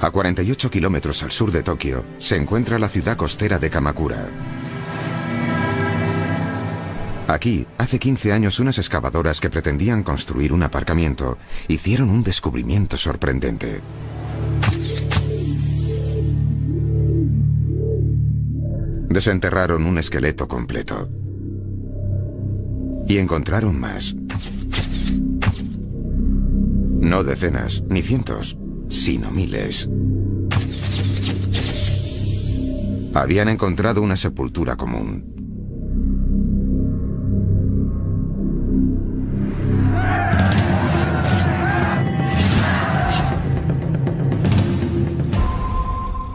A 48 kilómetros al sur de Tokio se encuentra la ciudad costera de Kamakura. Aquí, hace 15 años, unas excavadoras que pretendían construir un aparcamiento hicieron un descubrimiento sorprendente. Desenterraron un esqueleto completo. Y encontraron más. No decenas, ni cientos, sino miles. Habían encontrado una sepultura común.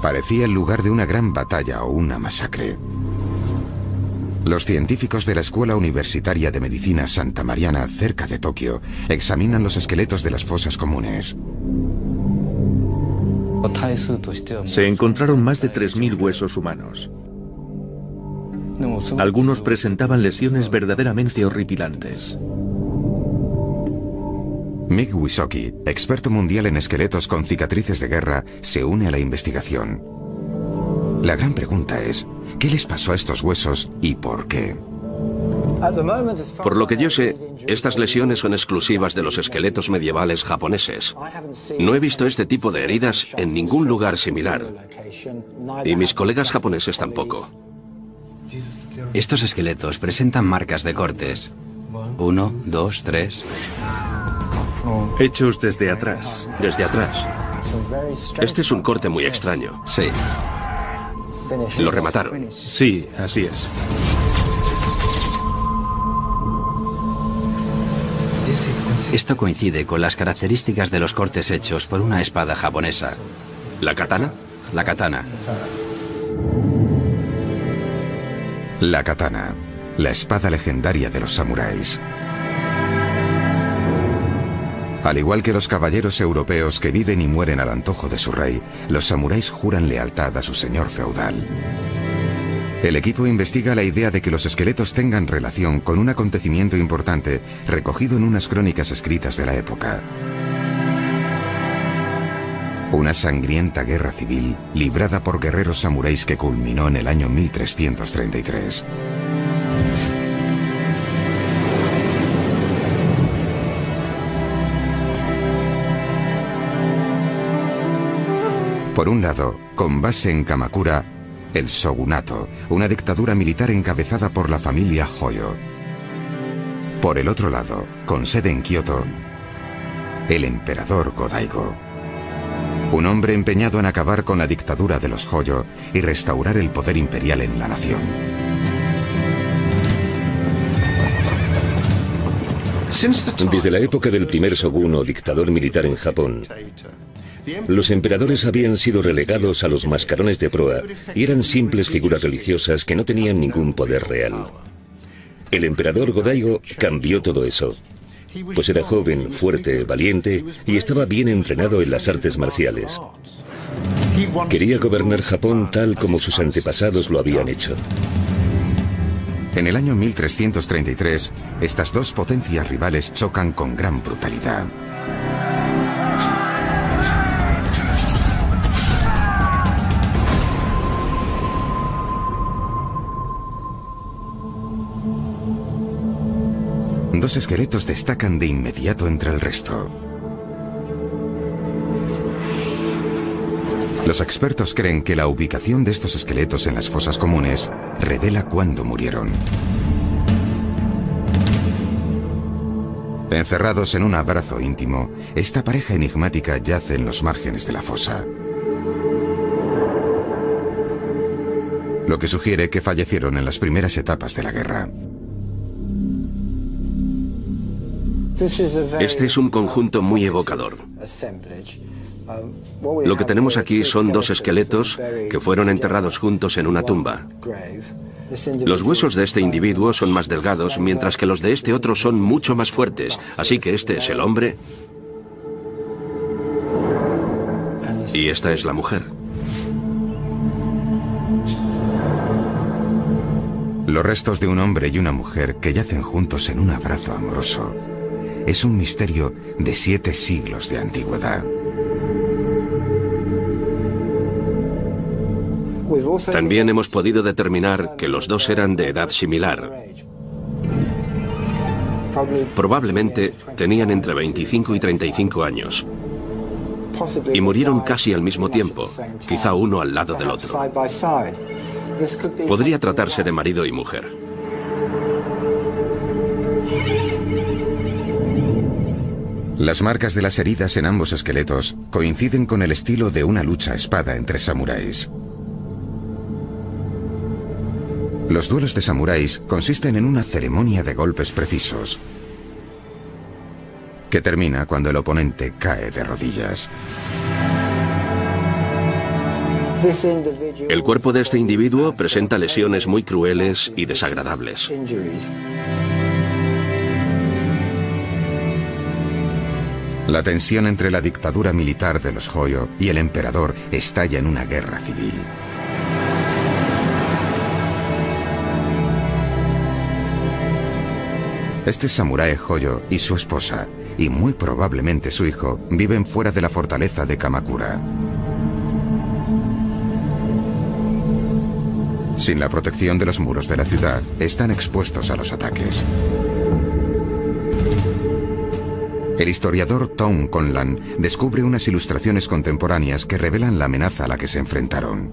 Parecía el lugar de una gran batalla o una masacre. Los científicos de la Escuela Universitaria de Medicina Santa Mariana, cerca de Tokio, examinan los esqueletos de las fosas comunes. Se encontraron más de 3.000 huesos humanos. Algunos presentaban lesiones verdaderamente horripilantes. Mick Wisoki, experto mundial en esqueletos con cicatrices de guerra, se une a la investigación. La gran pregunta es, ¿qué les pasó a estos huesos y por qué? Por lo que yo sé, estas lesiones son exclusivas de los esqueletos medievales japoneses. No he visto este tipo de heridas en ningún lugar similar. Y mis colegas japoneses tampoco. Estos esqueletos presentan marcas de cortes. Uno, dos, tres. Hechos desde atrás. Desde atrás. Este es un corte muy extraño. Sí. Lo remataron. Sí, así es. Esto coincide con las características de los cortes hechos por una espada japonesa. ¿La katana? La katana. La katana, la espada legendaria de los samuráis. Al igual que los caballeros europeos que viven y mueren al antojo de su rey, los samuráis juran lealtad a su señor feudal. El equipo investiga la idea de que los esqueletos tengan relación con un acontecimiento importante recogido en unas crónicas escritas de la época. Una sangrienta guerra civil librada por guerreros samuráis que culminó en el año 1333. Por un lado, con base en Kamakura, el shogunato, una dictadura militar encabezada por la familia Hoyo. Por el otro lado, con sede en Kioto, el emperador Godaigo. Un hombre empeñado en acabar con la dictadura de los Hoyo y restaurar el poder imperial en la nación. Desde la época del primer shogun o dictador militar en Japón, los emperadores habían sido relegados a los mascarones de proa y eran simples figuras religiosas que no tenían ningún poder real. El emperador Godaigo cambió todo eso, pues era joven, fuerte, valiente y estaba bien entrenado en las artes marciales. Quería gobernar Japón tal como sus antepasados lo habían hecho. En el año 1333, estas dos potencias rivales chocan con gran brutalidad. dos esqueletos destacan de inmediato entre el resto. Los expertos creen que la ubicación de estos esqueletos en las fosas comunes revela cuándo murieron. Encerrados en un abrazo íntimo, esta pareja enigmática yace en los márgenes de la fosa. Lo que sugiere que fallecieron en las primeras etapas de la guerra. Este es un conjunto muy evocador. Lo que tenemos aquí son dos esqueletos que fueron enterrados juntos en una tumba. Los huesos de este individuo son más delgados, mientras que los de este otro son mucho más fuertes, así que este es el hombre y esta es la mujer. Los restos de un hombre y una mujer que yacen juntos en un abrazo amoroso es un misterio de siete siglos de antigüedad. También hemos podido determinar que los dos eran de edad similar. Probablemente tenían entre 25 y 35 años. Y murieron casi al mismo tiempo, quizá uno al lado del otro. Podría tratarse de marido y mujer. Las marcas de las heridas en ambos esqueletos coinciden con el estilo de una lucha espada entre samuráis. Los duelos de samuráis consisten en una ceremonia de golpes precisos, que termina cuando el oponente cae de rodillas. El cuerpo de este individuo presenta lesiones muy crueles y desagradables. La tensión entre la dictadura militar de los Hoyo y el emperador estalla en una guerra civil. Este samurái Hoyo y su esposa, y muy probablemente su hijo, viven fuera de la fortaleza de Kamakura. Sin la protección de los muros de la ciudad, están expuestos a los ataques. El historiador Tom Conlan descubre unas ilustraciones contemporáneas que revelan la amenaza a la que se enfrentaron.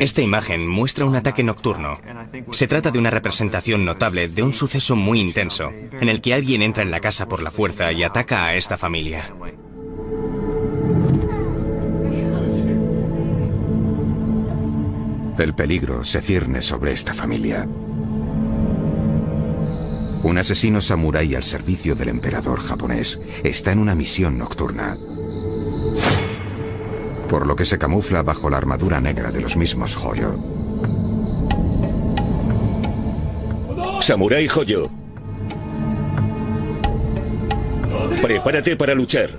Esta imagen muestra un ataque nocturno. Se trata de una representación notable de un suceso muy intenso, en el que alguien entra en la casa por la fuerza y ataca a esta familia. El peligro se cierne sobre esta familia. Un asesino samurái al servicio del emperador japonés está en una misión nocturna. Por lo que se camufla bajo la armadura negra de los mismos Hoyo. Samurai Hoyo. Prepárate para luchar.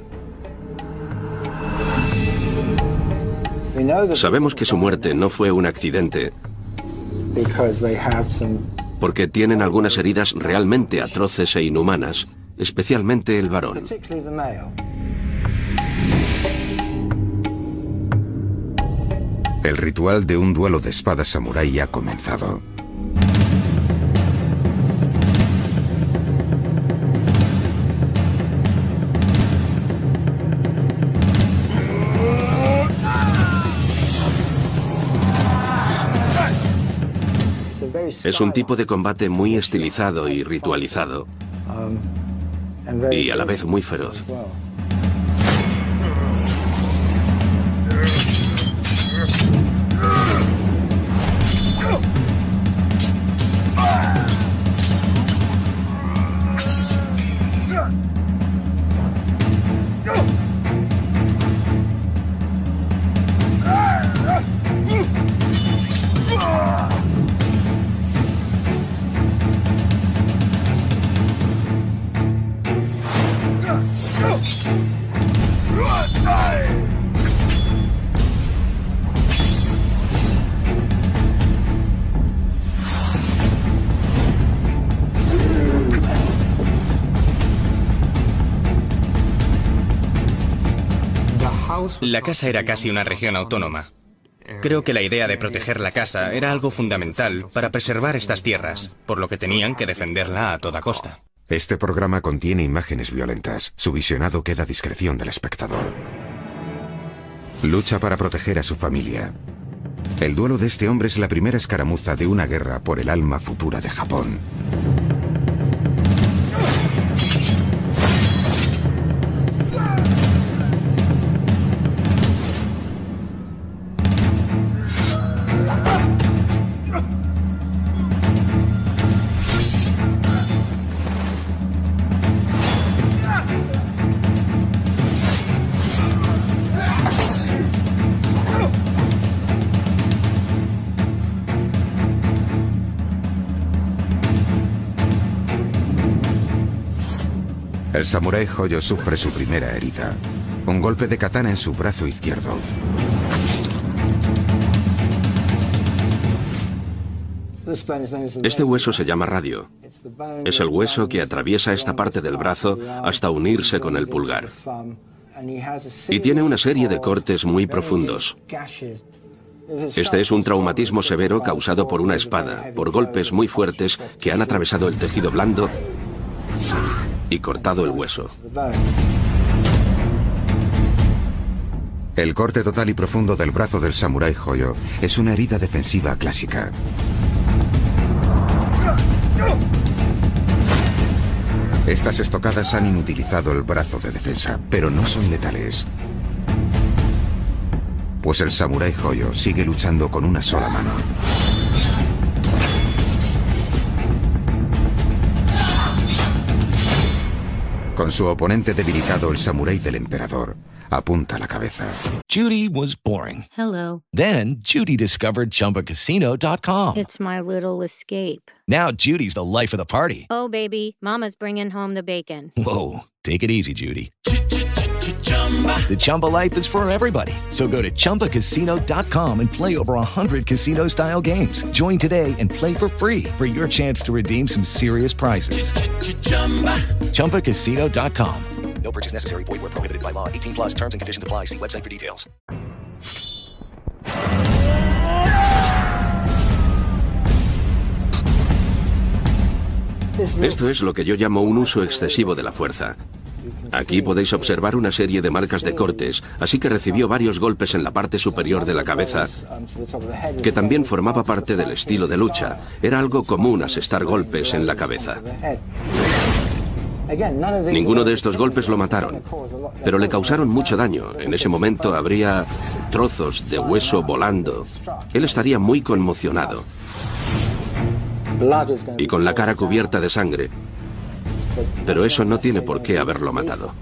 Sabemos que su muerte no fue un accidente porque tienen algunas heridas realmente atroces e inhumanas, especialmente el varón. El ritual de un duelo de espadas samurái ha comenzado. Es un tipo de combate muy estilizado y ritualizado y a la vez muy feroz. La casa era casi una región autónoma. Creo que la idea de proteger la casa era algo fundamental para preservar estas tierras, por lo que tenían que defenderla a toda costa. Este programa contiene imágenes violentas. Su visionado queda a discreción del espectador. Lucha para proteger a su familia. El duelo de este hombre es la primera escaramuza de una guerra por el alma futura de Japón. Samurái Hoyo sufre su primera herida. Un golpe de katana en su brazo izquierdo. Este hueso se llama radio. Es el hueso que atraviesa esta parte del brazo hasta unirse con el pulgar. Y tiene una serie de cortes muy profundos. Este es un traumatismo severo causado por una espada, por golpes muy fuertes que han atravesado el tejido blando y cortado el hueso. El corte total y profundo del brazo del samurái Hoyo es una herida defensiva clásica. Estas estocadas han inutilizado el brazo de defensa, pero no son letales. Pues el samurái Hoyo sigue luchando con una sola mano. Con su oponente debilitado, el samurái del emperador apunta la cabeza. Judy was boring. Hello. Then Judy discovered ChumbaCasino.com. It's my little escape. Now Judy's the life of the party. Oh, baby, Mama's bringing home the bacon. Whoa, take it easy, Judy. The Chumba life is for everybody. So go to ChumbaCasino.com and play over 100 casino style games. Join today and play for free for your chance to redeem some serious prizes. ChumbaCasino.com. No purchase necessary. Void where prohibited by law. 18 plus terms and conditions apply. See website for details. Esto es lo que yo llamo un uso excesivo de la fuerza. Aquí podéis observar una serie de marcas de cortes, así que recibió varios golpes en la parte superior de la cabeza, que también formaba parte del estilo de lucha. Era algo común asestar golpes en la cabeza. Ninguno de estos golpes lo mataron, pero le causaron mucho daño. En ese momento habría trozos de hueso volando. Él estaría muy conmocionado y con la cara cubierta de sangre. Pero eso no tiene por qué haberlo matado.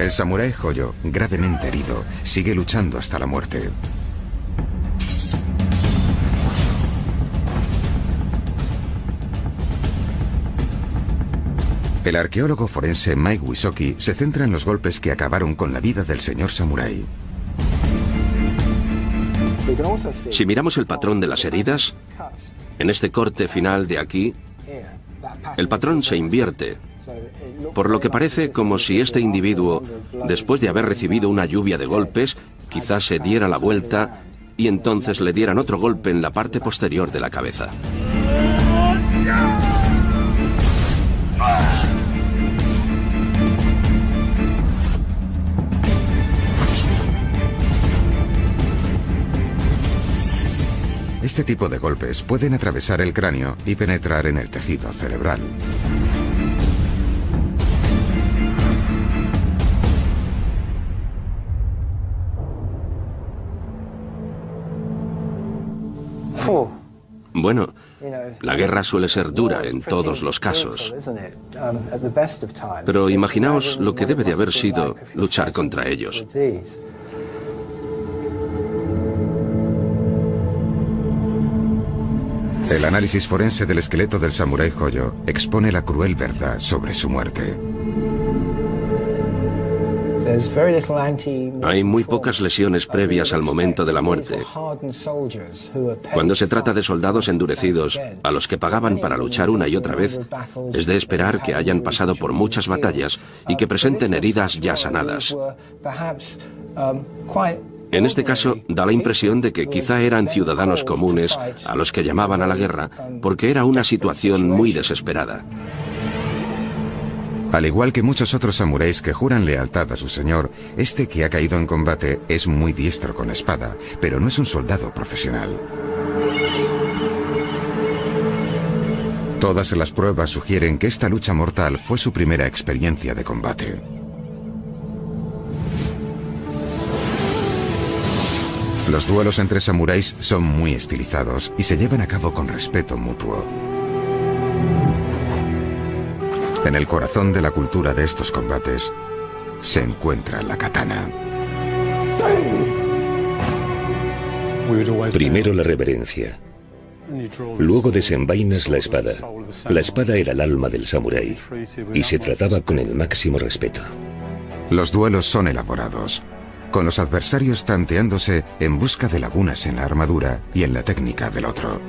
El samurái Hoyo, gravemente herido, sigue luchando hasta la muerte. El arqueólogo forense Mike Wisoki se centra en los golpes que acabaron con la vida del señor samurái. Si miramos el patrón de las heridas, en este corte final de aquí, el patrón se invierte, por lo que parece como si este individuo, después de haber recibido una lluvia de golpes, quizás se diera la vuelta y entonces le dieran otro golpe en la parte posterior de la cabeza. Este tipo de golpes pueden atravesar el cráneo y penetrar en el tejido cerebral. Bueno, la guerra suele ser dura en todos los casos. Pero imaginaos lo que debe de haber sido luchar contra ellos. El análisis forense del esqueleto del samurái Hoyo expone la cruel verdad sobre su muerte. Hay muy pocas lesiones previas al momento de la muerte. Cuando se trata de soldados endurecidos, a los que pagaban para luchar una y otra vez, es de esperar que hayan pasado por muchas batallas y que presenten heridas ya sanadas. En este caso, da la impresión de que quizá eran ciudadanos comunes a los que llamaban a la guerra porque era una situación muy desesperada. Al igual que muchos otros samuráis que juran lealtad a su señor, este que ha caído en combate es muy diestro con espada, pero no es un soldado profesional. Todas las pruebas sugieren que esta lucha mortal fue su primera experiencia de combate. Los duelos entre samuráis son muy estilizados y se llevan a cabo con respeto mutuo. En el corazón de la cultura de estos combates se encuentra la katana. Primero la reverencia. Luego desenvainas la espada. La espada era el alma del samurái y se trataba con el máximo respeto. Los duelos son elaborados, con los adversarios tanteándose en busca de lagunas en la armadura y en la técnica del otro.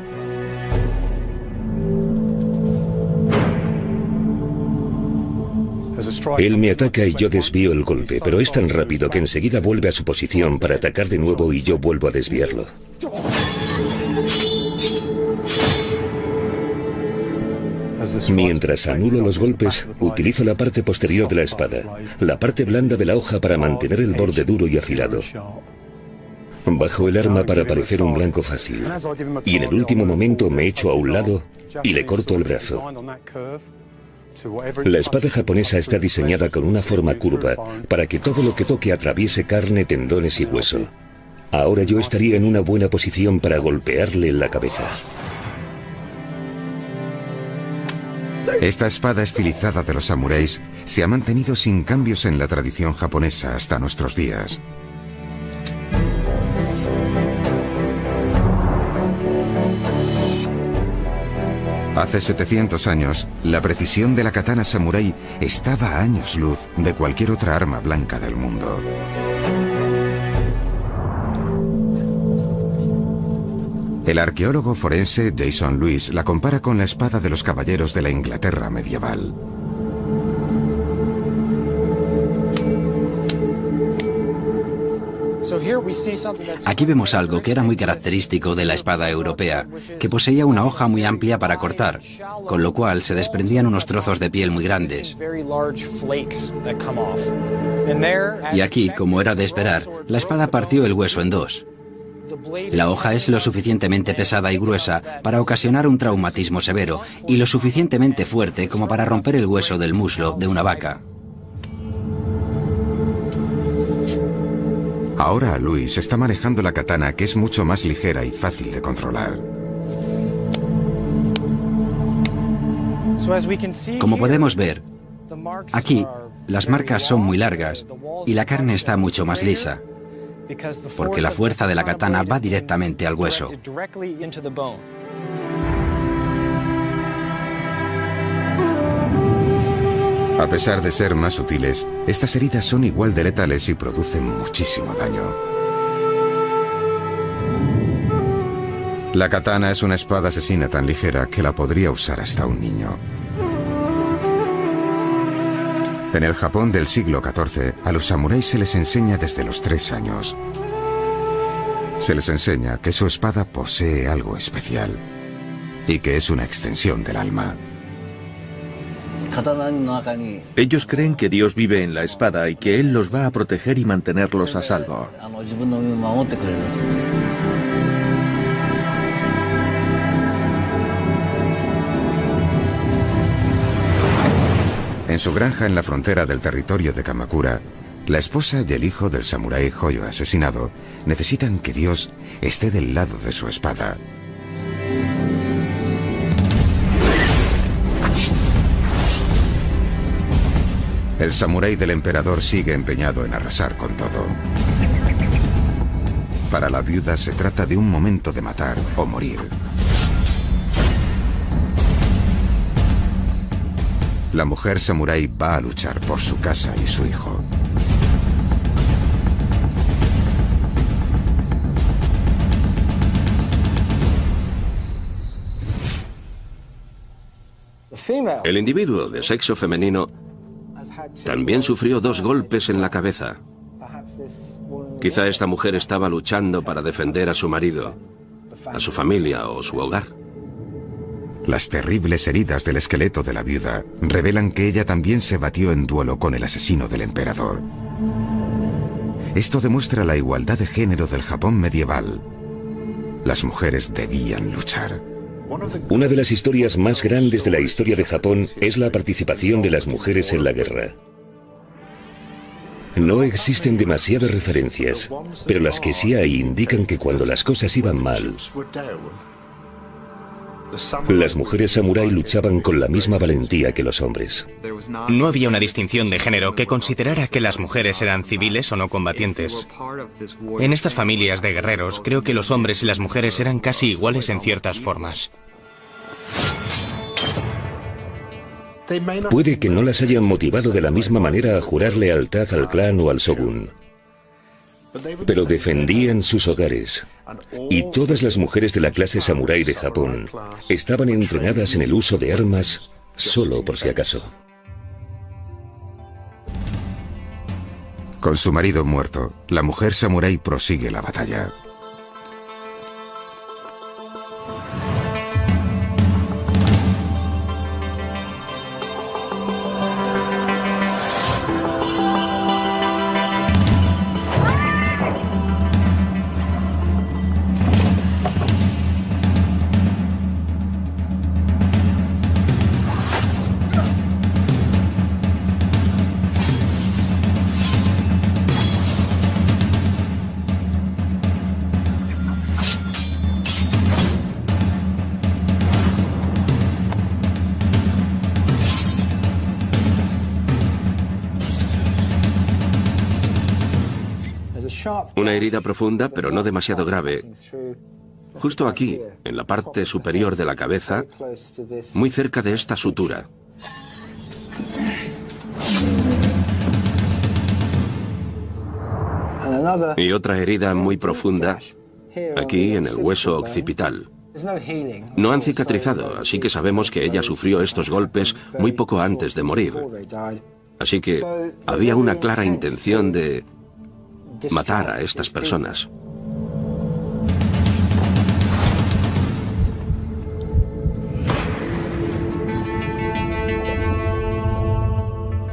Él me ataca y yo desvío el golpe, pero es tan rápido que enseguida vuelve a su posición para atacar de nuevo y yo vuelvo a desviarlo. Mientras anulo los golpes, utilizo la parte posterior de la espada, la parte blanda de la hoja para mantener el borde duro y afilado. Bajo el arma para parecer un blanco fácil. Y en el último momento me echo a un lado y le corto el brazo. La espada japonesa está diseñada con una forma curva para que todo lo que toque atraviese carne, tendones y hueso. Ahora yo estaría en una buena posición para golpearle en la cabeza. Esta espada estilizada de los samuráis se ha mantenido sin cambios en la tradición japonesa hasta nuestros días. Hace 700 años, la precisión de la katana samurái estaba a años luz de cualquier otra arma blanca del mundo. El arqueólogo forense Jason Lewis la compara con la espada de los caballeros de la Inglaterra medieval. Aquí vemos algo que era muy característico de la espada europea, que poseía una hoja muy amplia para cortar, con lo cual se desprendían unos trozos de piel muy grandes. Y aquí, como era de esperar, la espada partió el hueso en dos. La hoja es lo suficientemente pesada y gruesa para ocasionar un traumatismo severo y lo suficientemente fuerte como para romper el hueso del muslo de una vaca. Ahora Luis está manejando la katana que es mucho más ligera y fácil de controlar. Como podemos ver, aquí las marcas son muy largas y la carne está mucho más lisa porque la fuerza de la katana va directamente al hueso. A pesar de ser más sutiles, estas heridas son igual de letales y producen muchísimo daño. La katana es una espada asesina tan ligera que la podría usar hasta un niño. En el Japón del siglo XIV, a los samuráis se les enseña desde los tres años. Se les enseña que su espada posee algo especial y que es una extensión del alma. Ellos creen que Dios vive en la espada y que Él los va a proteger y mantenerlos a salvo. En su granja en la frontera del territorio de Kamakura, la esposa y el hijo del samurái Hoyo asesinado necesitan que Dios esté del lado de su espada. El samurái del emperador sigue empeñado en arrasar con todo. Para la viuda se trata de un momento de matar o morir. La mujer samurái va a luchar por su casa y su hijo. El individuo de sexo femenino también sufrió dos golpes en la cabeza. Quizá esta mujer estaba luchando para defender a su marido, a su familia o su hogar. Las terribles heridas del esqueleto de la viuda revelan que ella también se batió en duelo con el asesino del emperador. Esto demuestra la igualdad de género del Japón medieval. Las mujeres debían luchar. Una de las historias más grandes de la historia de Japón es la participación de las mujeres en la guerra. No existen demasiadas referencias, pero las que sí hay indican que cuando las cosas iban mal, Las mujeres samurái luchaban con la misma valentía que los hombres. No había una distinción de género que considerara que las mujeres eran civiles o no combatientes. En estas familias de guerreros creo que los hombres y las mujeres eran casi iguales en ciertas formas. Puede que no las hayan motivado de la misma manera a jurar lealtad al clan o al shogun pero defendían sus hogares. Y todas las mujeres de la clase samurái de Japón estaban entrenadas en el uso de armas solo por si acaso. Con su marido muerto, la mujer samurái prosigue la batalla. Una herida profunda, pero no demasiado grave, justo aquí, en la parte superior de la cabeza, muy cerca de esta sutura. Y otra herida muy profunda, aquí en el hueso occipital. No han cicatrizado, así que sabemos que ella sufrió estos golpes muy poco antes de morir. Así que había una clara intención de matar a estas personas.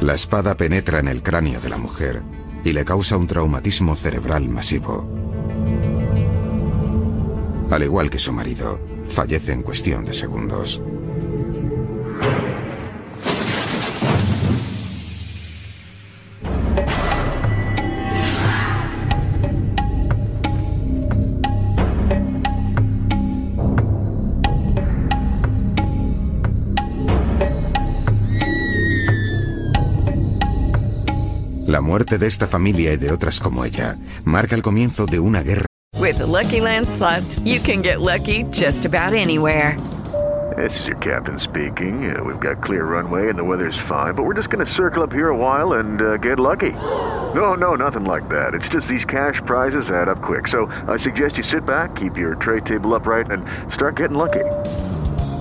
La espada penetra en el cráneo de la mujer y le causa un traumatismo cerebral masivo. Al igual que su marido, fallece en cuestión de segundos. La muerte de esta familia y de otras como ella marca el comienzo de una guerra. With the Lucky Land slots, you can get lucky just about anywhere. This is your captain speaking. Uh, we've got clear runway and the weather's fine, but we're just going to circle up here a while and uh, get lucky. No, no, nothing like that. It's just these cash prizes add up quick. So I suggest you sit back, keep your tray table upright, and start getting lucky.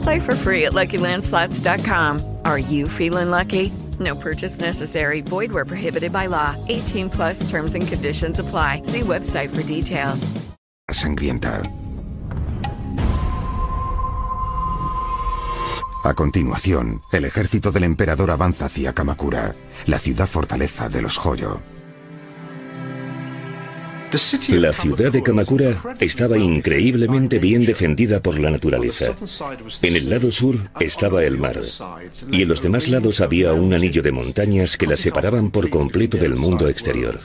Play for free at LuckyLandSlots.com. Are you feeling lucky? No purchase necessary. Void where prohibited by law. 18 plus terms and conditions apply. See website for details. Sangrienta. A continuación, el ejército del emperador avanza hacia Kamakura, la ciudad fortaleza de los Joyo. La ciudad de Kamakura estaba increíblemente bien defendida por la naturaleza. En el lado sur estaba el mar y en los demás lados había un anillo de montañas que la separaban por completo del mundo exterior.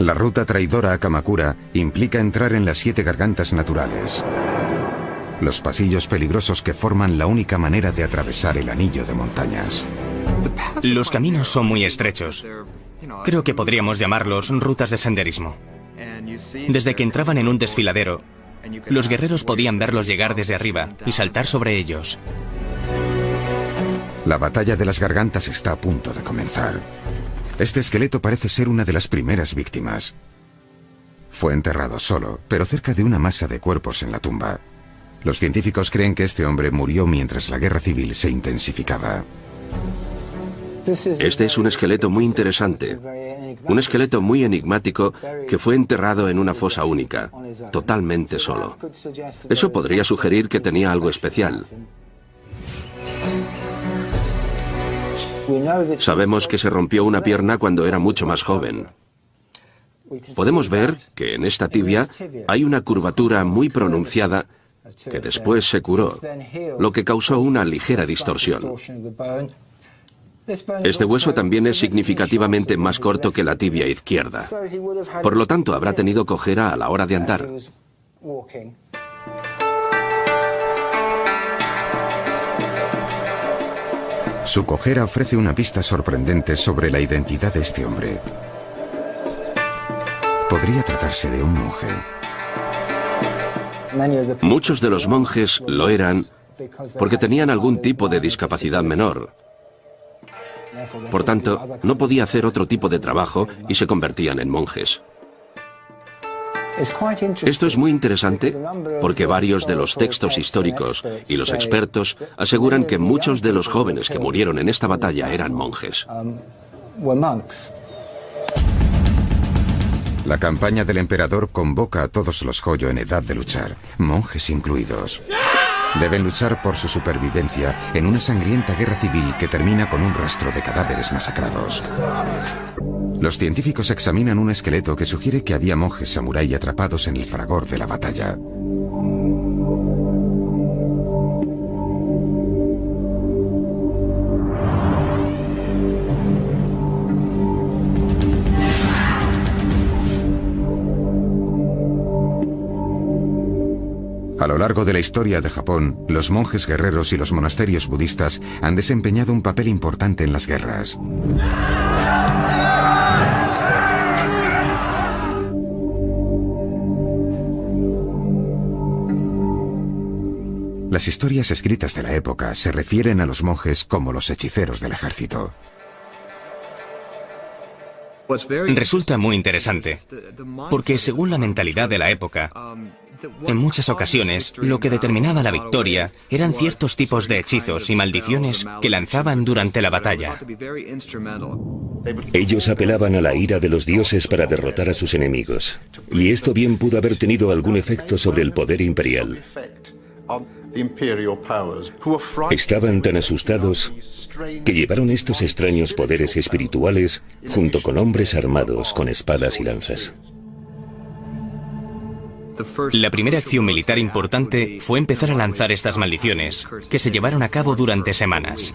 La ruta traidora a Kamakura implica entrar en las siete gargantas naturales. Los pasillos peligrosos que forman la única manera de atravesar el anillo de montañas. Los caminos son muy estrechos. Creo que podríamos llamarlos rutas de senderismo. Desde que entraban en un desfiladero, los guerreros podían verlos llegar desde arriba y saltar sobre ellos. La batalla de las gargantas está a punto de comenzar. Este esqueleto parece ser una de las primeras víctimas. Fue enterrado solo, pero cerca de una masa de cuerpos en la tumba. Los científicos creen que este hombre murió mientras la guerra civil se intensificaba. Este es un esqueleto muy interesante, un esqueleto muy enigmático que fue enterrado en una fosa única, totalmente solo. Eso podría sugerir que tenía algo especial. Sabemos que se rompió una pierna cuando era mucho más joven. Podemos ver que en esta tibia hay una curvatura muy pronunciada que después se curó, lo que causó una ligera distorsión. Este hueso también es significativamente más corto que la tibia izquierda. Por lo tanto, habrá tenido cojera a la hora de andar. Su cojera ofrece una pista sorprendente sobre la identidad de este hombre. Podría tratarse de un monje. Muchos de los monjes lo eran porque tenían algún tipo de discapacidad menor. Por tanto, no podía hacer otro tipo de trabajo y se convertían en monjes. Esto es muy interesante porque varios de los textos históricos y los expertos aseguran que muchos de los jóvenes que murieron en esta batalla eran monjes. La campaña del emperador convoca a todos los Joyo en edad de luchar, monjes incluidos. Deben luchar por su supervivencia en una sangrienta guerra civil que termina con un rastro de cadáveres masacrados. Los científicos examinan un esqueleto que sugiere que había monjes samurái atrapados en el fragor de la batalla. Lo largo de la historia de Japón, los monjes guerreros y los monasterios budistas han desempeñado un papel importante en las guerras. Las historias escritas de la época se refieren a los monjes como los hechiceros del ejército. Resulta muy interesante, porque según la mentalidad de la época, en muchas ocasiones lo que determinaba la victoria eran ciertos tipos de hechizos y maldiciones que lanzaban durante la batalla. Ellos apelaban a la ira de los dioses para derrotar a sus enemigos, y esto bien pudo haber tenido algún efecto sobre el poder imperial. Estaban tan asustados que llevaron estos extraños poderes espirituales junto con hombres armados con espadas y lanzas. La primera acción militar importante fue empezar a lanzar estas maldiciones, que se llevaron a cabo durante semanas.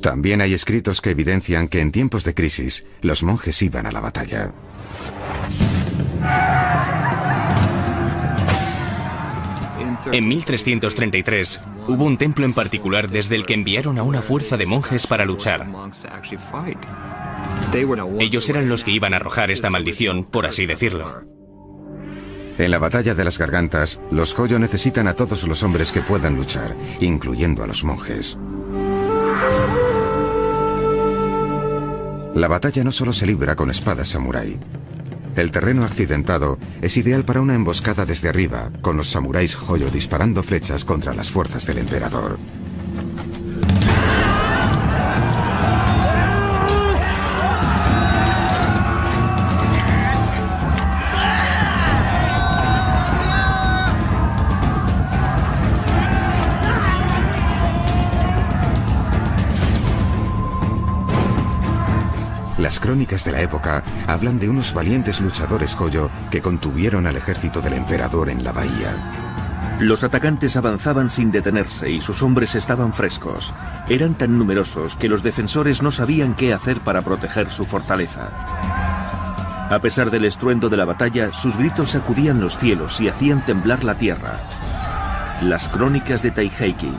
También hay escritos que evidencian que en tiempos de crisis los monjes iban a la batalla. En 1333 hubo un templo en particular desde el que enviaron a una fuerza de monjes para luchar. Ellos eran los que iban a arrojar esta maldición, por así decirlo. En la batalla de las gargantas, los Joyo necesitan a todos los hombres que puedan luchar, incluyendo a los monjes. La batalla no solo se libra con espadas samurái. El terreno accidentado es ideal para una emboscada desde arriba, con los samuráis Joyo disparando flechas contra las fuerzas del emperador. Las crónicas de la época hablan de unos valientes luchadores Joyo que contuvieron al ejército del emperador en la bahía. Los atacantes avanzaban sin detenerse y sus hombres estaban frescos. Eran tan numerosos que los defensores no sabían qué hacer para proteger su fortaleza. A pesar del estruendo de la batalla, sus gritos sacudían los cielos y hacían temblar la tierra. Las crónicas de Taiheiki,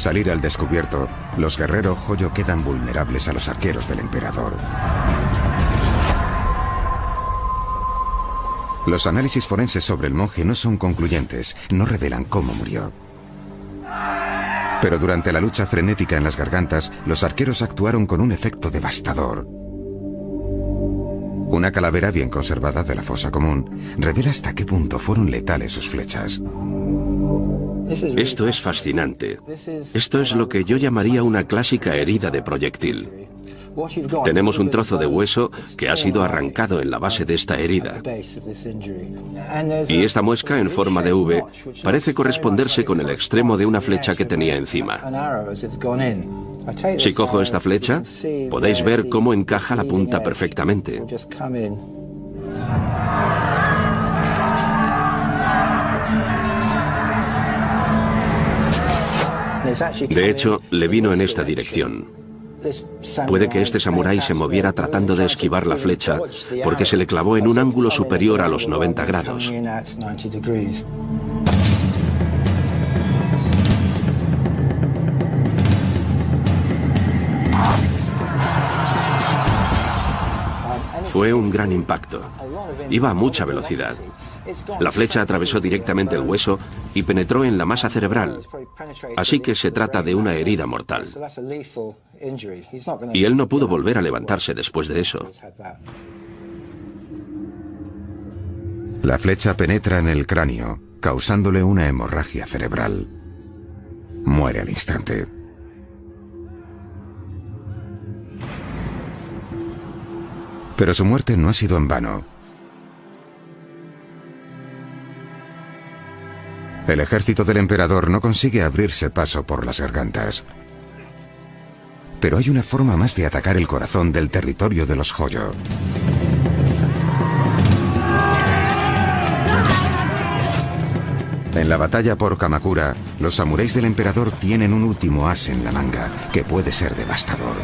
salir al descubierto, los guerreros Joyo quedan vulnerables a los arqueros del emperador. Los análisis forenses sobre el monje no son concluyentes, no revelan cómo murió. Pero durante la lucha frenética en las gargantas, los arqueros actuaron con un efecto devastador. Una calavera bien conservada de la fosa común revela hasta qué punto fueron letales sus flechas. Esto es fascinante. Esto es lo que yo llamaría una clásica herida de proyectil. Tenemos un trozo de hueso que ha sido arrancado en la base de esta herida. Y esta muesca en forma de V parece corresponderse con el extremo de una flecha que tenía encima. Si cojo esta flecha, podéis ver cómo encaja la punta perfectamente. De hecho, le vino en esta dirección. Puede que este samurái se moviera tratando de esquivar la flecha porque se le clavó en un ángulo superior a los 90 grados. Fue un gran impacto. Iba a mucha velocidad. La flecha atravesó directamente el hueso y penetró en la masa cerebral, así que se trata de una herida mortal. Y él no pudo volver a levantarse después de eso. La flecha penetra en el cráneo, causándole una hemorragia cerebral. Muere al instante. Pero su muerte no ha sido en vano. El ejército del emperador no consigue abrirse paso por las gargantas. Pero hay una forma más de atacar el corazón del territorio de los Joyo. En la batalla por Kamakura, los samuráis del emperador tienen un último as en la manga, que puede ser devastador.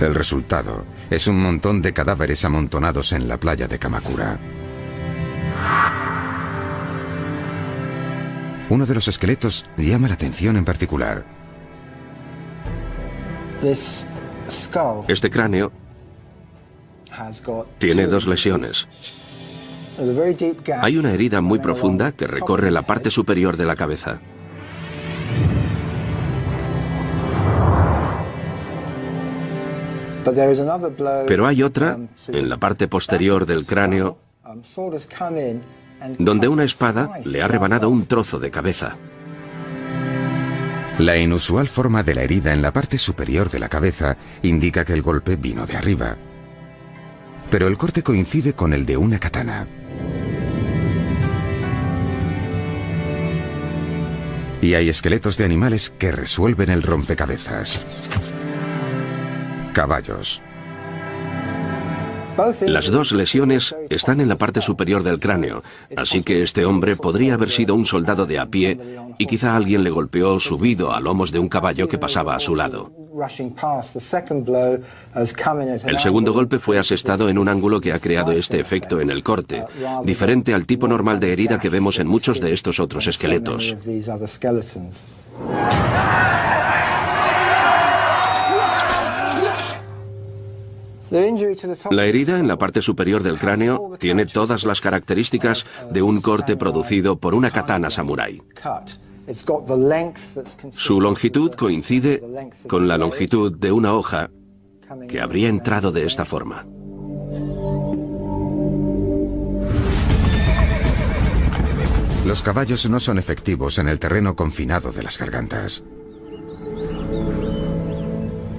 El resultado es un montón de cadáveres amontonados en la playa de Kamakura. Uno de los esqueletos llama la atención en particular. Este cráneo tiene dos lesiones. Hay una herida muy profunda que recorre la parte superior de la cabeza. Pero hay otra, en la parte posterior del cráneo, donde una espada le ha rebanado un trozo de cabeza. La inusual forma de la herida en la parte superior de la cabeza indica que el golpe vino de arriba. Pero el corte coincide con el de una katana. Y hay esqueletos de animales que resuelven el rompecabezas. Caballos. Las dos lesiones están en la parte superior del cráneo, así que este hombre podría haber sido un soldado de a pie y quizá alguien le golpeó subido a lomos de un caballo que pasaba a su lado. El segundo golpe fue asestado en un ángulo que ha creado este efecto en el corte, diferente al tipo normal de herida que vemos en muchos de estos otros esqueletos. La herida en la parte superior del cráneo tiene todas las características de un corte producido por una katana samurái. Su longitud coincide con la longitud de una hoja que habría entrado de esta forma. Los caballos no son efectivos en el terreno confinado de las gargantas.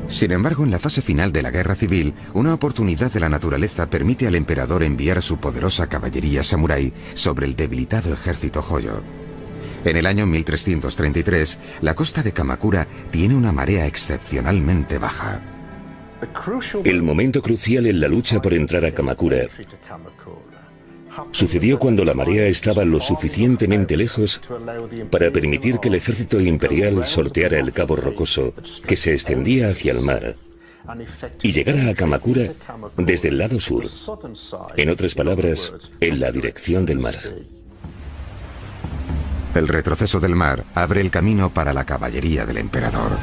Sin embargo, en la fase final de la guerra civil, una oportunidad de la naturaleza permite al emperador enviar su poderosa caballería samurái sobre el debilitado ejército joyo. En el año 1333, la costa de Kamakura tiene una marea excepcionalmente baja. El momento crucial en la lucha por entrar a Kamakura sucedió cuando la marea estaba lo suficientemente lejos para permitir que el ejército imperial sorteara el cabo rocoso que se extendía hacia el mar y llegara a Kamakura desde el lado sur, en otras palabras, en la dirección del mar. El retroceso del mar abre el camino para la caballería del emperador.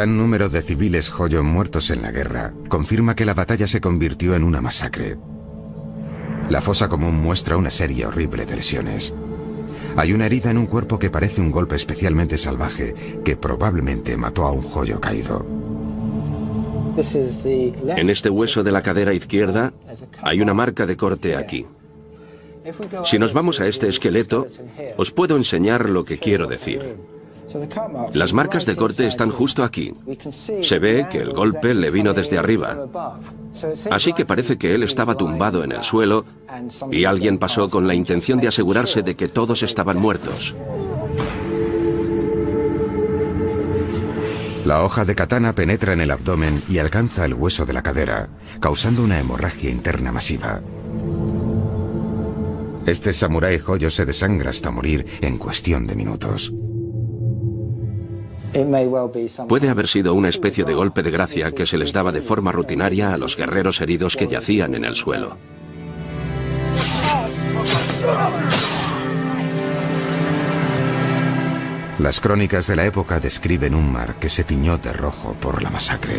Gran número de civiles Joyo muertos en la guerra confirma que la batalla se convirtió en una masacre. La fosa común muestra una serie horrible de lesiones. Hay una herida en un cuerpo que parece un golpe especialmente salvaje que probablemente mató a un joyo caído. En este hueso de la cadera izquierda hay una marca de corte aquí. Si nos vamos a este esqueleto, os puedo enseñar lo que quiero decir. Las marcas de corte están justo aquí. Se ve que el golpe le vino desde arriba. Así que parece que él estaba tumbado en el suelo y alguien pasó con la intención de asegurarse de que todos estaban muertos. La hoja de katana penetra en el abdomen y alcanza el hueso de la cadera, causando una hemorragia interna masiva. Este samurái joyo se desangra hasta morir en cuestión de minutos. Puede haber sido una especie de golpe de gracia que se les daba de forma rutinaria a los guerreros heridos que yacían en el suelo. Las crónicas de la época describen un mar que se tiñó de rojo por la masacre.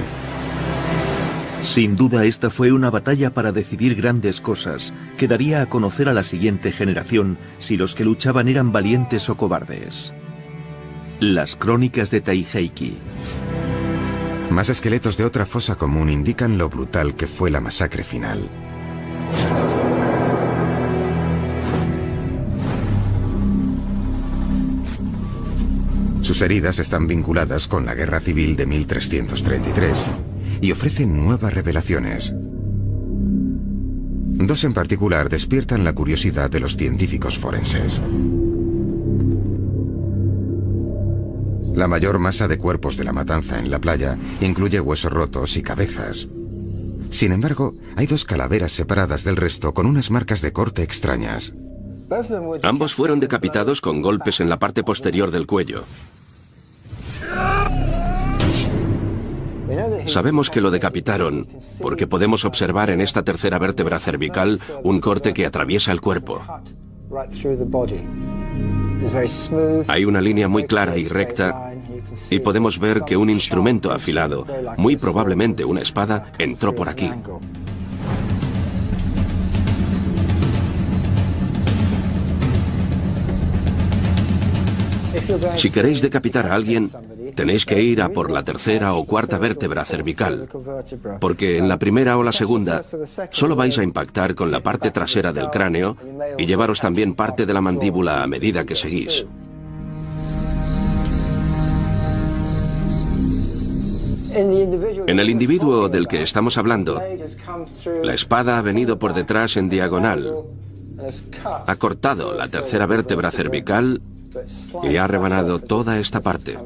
Sin duda esta fue una batalla para decidir grandes cosas, que daría a conocer a la siguiente generación si los que luchaban eran valientes o cobardes. Las crónicas de Taiheiki. Más esqueletos de otra fosa común indican lo brutal que fue la masacre final. Sus heridas están vinculadas con la guerra civil de 1333 y ofrecen nuevas revelaciones. Dos en particular despiertan la curiosidad de los científicos forenses. La mayor masa de cuerpos de la matanza en la playa incluye huesos rotos y cabezas. Sin embargo, hay dos calaveras separadas del resto con unas marcas de corte extrañas. Ambos fueron decapitados con golpes en la parte posterior del cuello. Sabemos que lo decapitaron porque podemos observar en esta tercera vértebra cervical un corte que atraviesa el cuerpo. Hay una línea muy clara y recta y podemos ver que un instrumento afilado, muy probablemente una espada, entró por aquí. Si queréis decapitar a alguien, tenéis que ir a por la tercera o cuarta vértebra cervical, porque en la primera o la segunda solo vais a impactar con la parte trasera del cráneo y llevaros también parte de la mandíbula a medida que seguís. En el individuo del que estamos hablando, la espada ha venido por detrás en diagonal, ha cortado la tercera vértebra cervical y ha rebanado toda esta parte.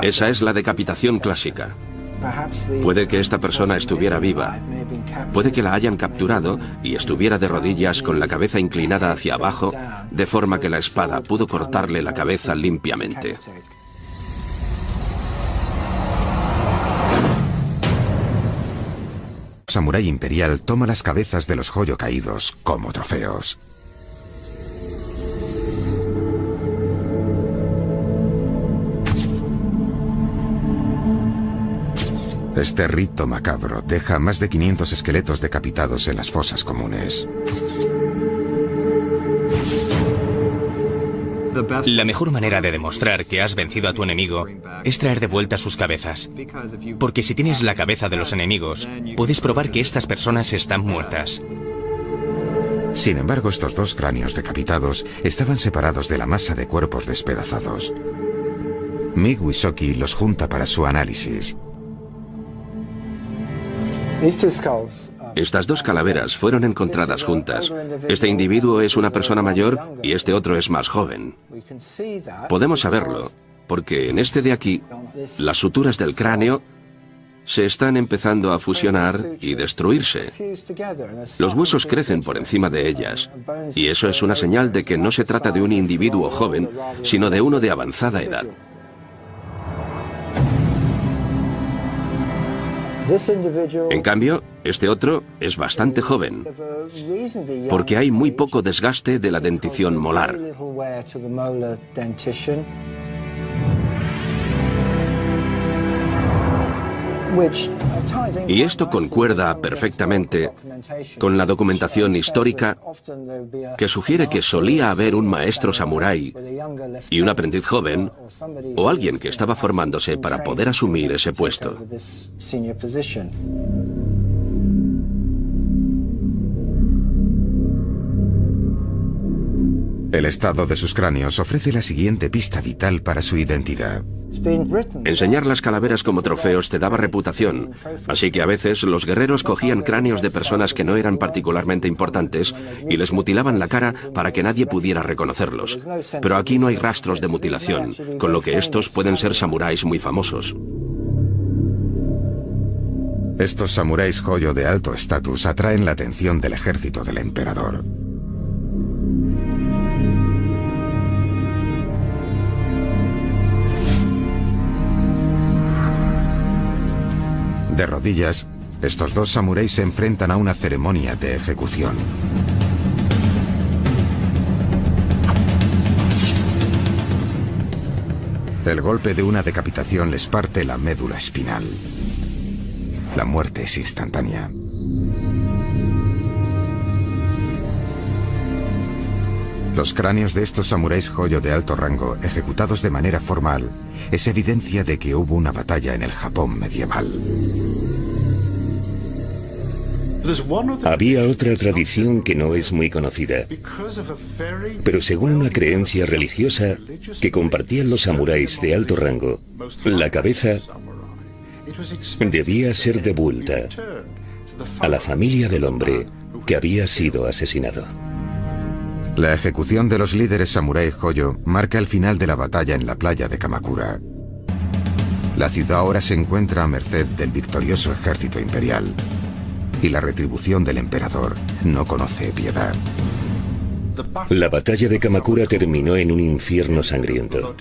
Esa es la decapitación clásica. Puede que esta persona estuviera viva. Puede que la hayan capturado y estuviera de rodillas con la cabeza inclinada hacia abajo, de forma que la espada pudo cortarle la cabeza limpiamente. Samurai Imperial toma las cabezas de los joyo caídos como trofeos. Este rito macabro deja más de 500 esqueletos decapitados en las fosas comunes. La mejor manera de demostrar que has vencido a tu enemigo es traer de vuelta sus cabezas. Porque si tienes la cabeza de los enemigos, puedes probar que estas personas están muertas. Sin embargo, estos dos cráneos decapitados estaban separados de la masa de cuerpos despedazados. Mig Wisoki los junta para su análisis. Estas dos calaveras fueron encontradas juntas. Este individuo es una persona mayor y este otro es más joven. Podemos saberlo porque en este de aquí, las suturas del cráneo se están empezando a fusionar y destruirse. Los huesos crecen por encima de ellas, y eso es una señal de que no se trata de un individuo joven, sino de uno de avanzada edad. En cambio, este otro es bastante joven, porque hay muy poco desgaste de la dentición molar. Y esto concuerda perfectamente con la documentación histórica que sugiere que solía haber un maestro samurái y un aprendiz joven o alguien que estaba formándose para poder asumir ese puesto. El estado de sus cráneos ofrece la siguiente pista vital para su identidad. Enseñar las calaveras como trofeos te daba reputación, así que a veces los guerreros cogían cráneos de personas que no eran particularmente importantes y les mutilaban la cara para que nadie pudiera reconocerlos. Pero aquí no hay rastros de mutilación, con lo que estos pueden ser samuráis muy famosos. Estos samuráis joyo de alto estatus atraen la atención del ejército del emperador. De rodillas, estos dos samuráis se enfrentan a una ceremonia de ejecución. El golpe de una decapitación les parte la médula espinal. La muerte es instantánea. Los cráneos de estos samuráis joyo de alto rango, ejecutados de manera formal, es evidencia de que hubo una batalla en el Japón medieval. Había otra tradición que no es muy conocida, pero según una creencia religiosa que compartían los samuráis de alto rango, la cabeza debía ser devuelta a la familia del hombre que había sido asesinado. La ejecución de los líderes samurái Hoyo marca el final de la batalla en la playa de Kamakura. La ciudad ahora se encuentra a merced del victorioso ejército imperial y la retribución del emperador no conoce piedad. La batalla de Kamakura terminó en un infierno sangriento.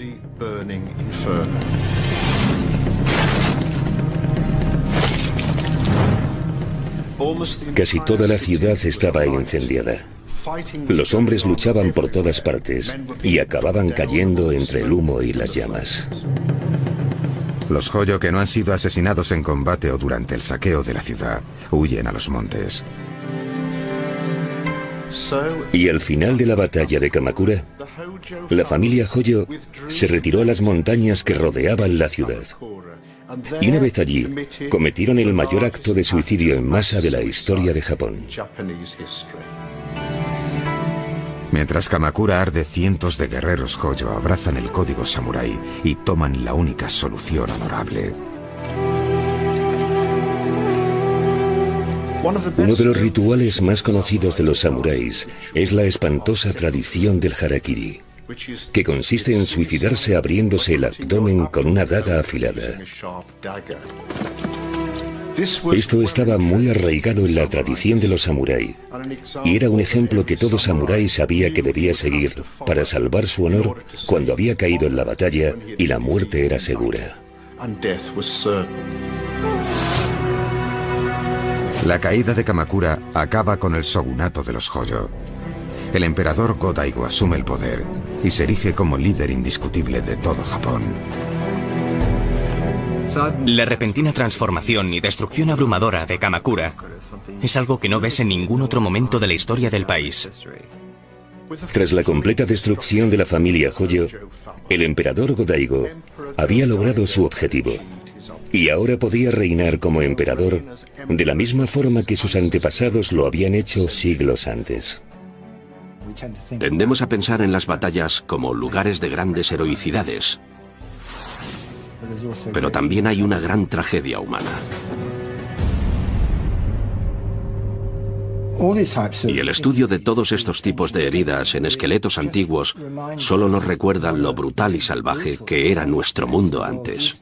Casi toda la ciudad estaba incendiada. Los hombres luchaban por todas partes y acababan cayendo entre el humo y las llamas. Los Hoyo que no han sido asesinados en combate o durante el saqueo de la ciudad huyen a los montes. Y al final de la batalla de Kamakura, la familia Hoyo se retiró a las montañas que rodeaban la ciudad. Y una vez allí, cometieron el mayor acto de suicidio en masa de la historia de Japón. Mientras Kamakura arde, cientos de guerreros Hoyo abrazan el código samurái y toman la única solución honorable. Uno de los rituales más conocidos de los samuráis es la espantosa tradición del harakiri, que consiste en suicidarse abriéndose el abdomen con una daga afilada. Esto estaba muy arraigado en la tradición de los samuráis y era un ejemplo que todo samurái sabía que debía seguir para salvar su honor cuando había caído en la batalla y la muerte era segura. La caída de Kamakura acaba con el shogunato de los Hoyo. El emperador Godaigo asume el poder y se erige como líder indiscutible de todo Japón. La repentina transformación y destrucción abrumadora de Kamakura es algo que no ves en ningún otro momento de la historia del país. Tras la completa destrucción de la familia Hoyo, el emperador Godaigo había logrado su objetivo y ahora podía reinar como emperador de la misma forma que sus antepasados lo habían hecho siglos antes. Tendemos a pensar en las batallas como lugares de grandes heroicidades, pero también hay una gran tragedia humana. Y el estudio de todos estos tipos de heridas en esqueletos antiguos solo nos recuerdan lo brutal y salvaje que era nuestro mundo antes.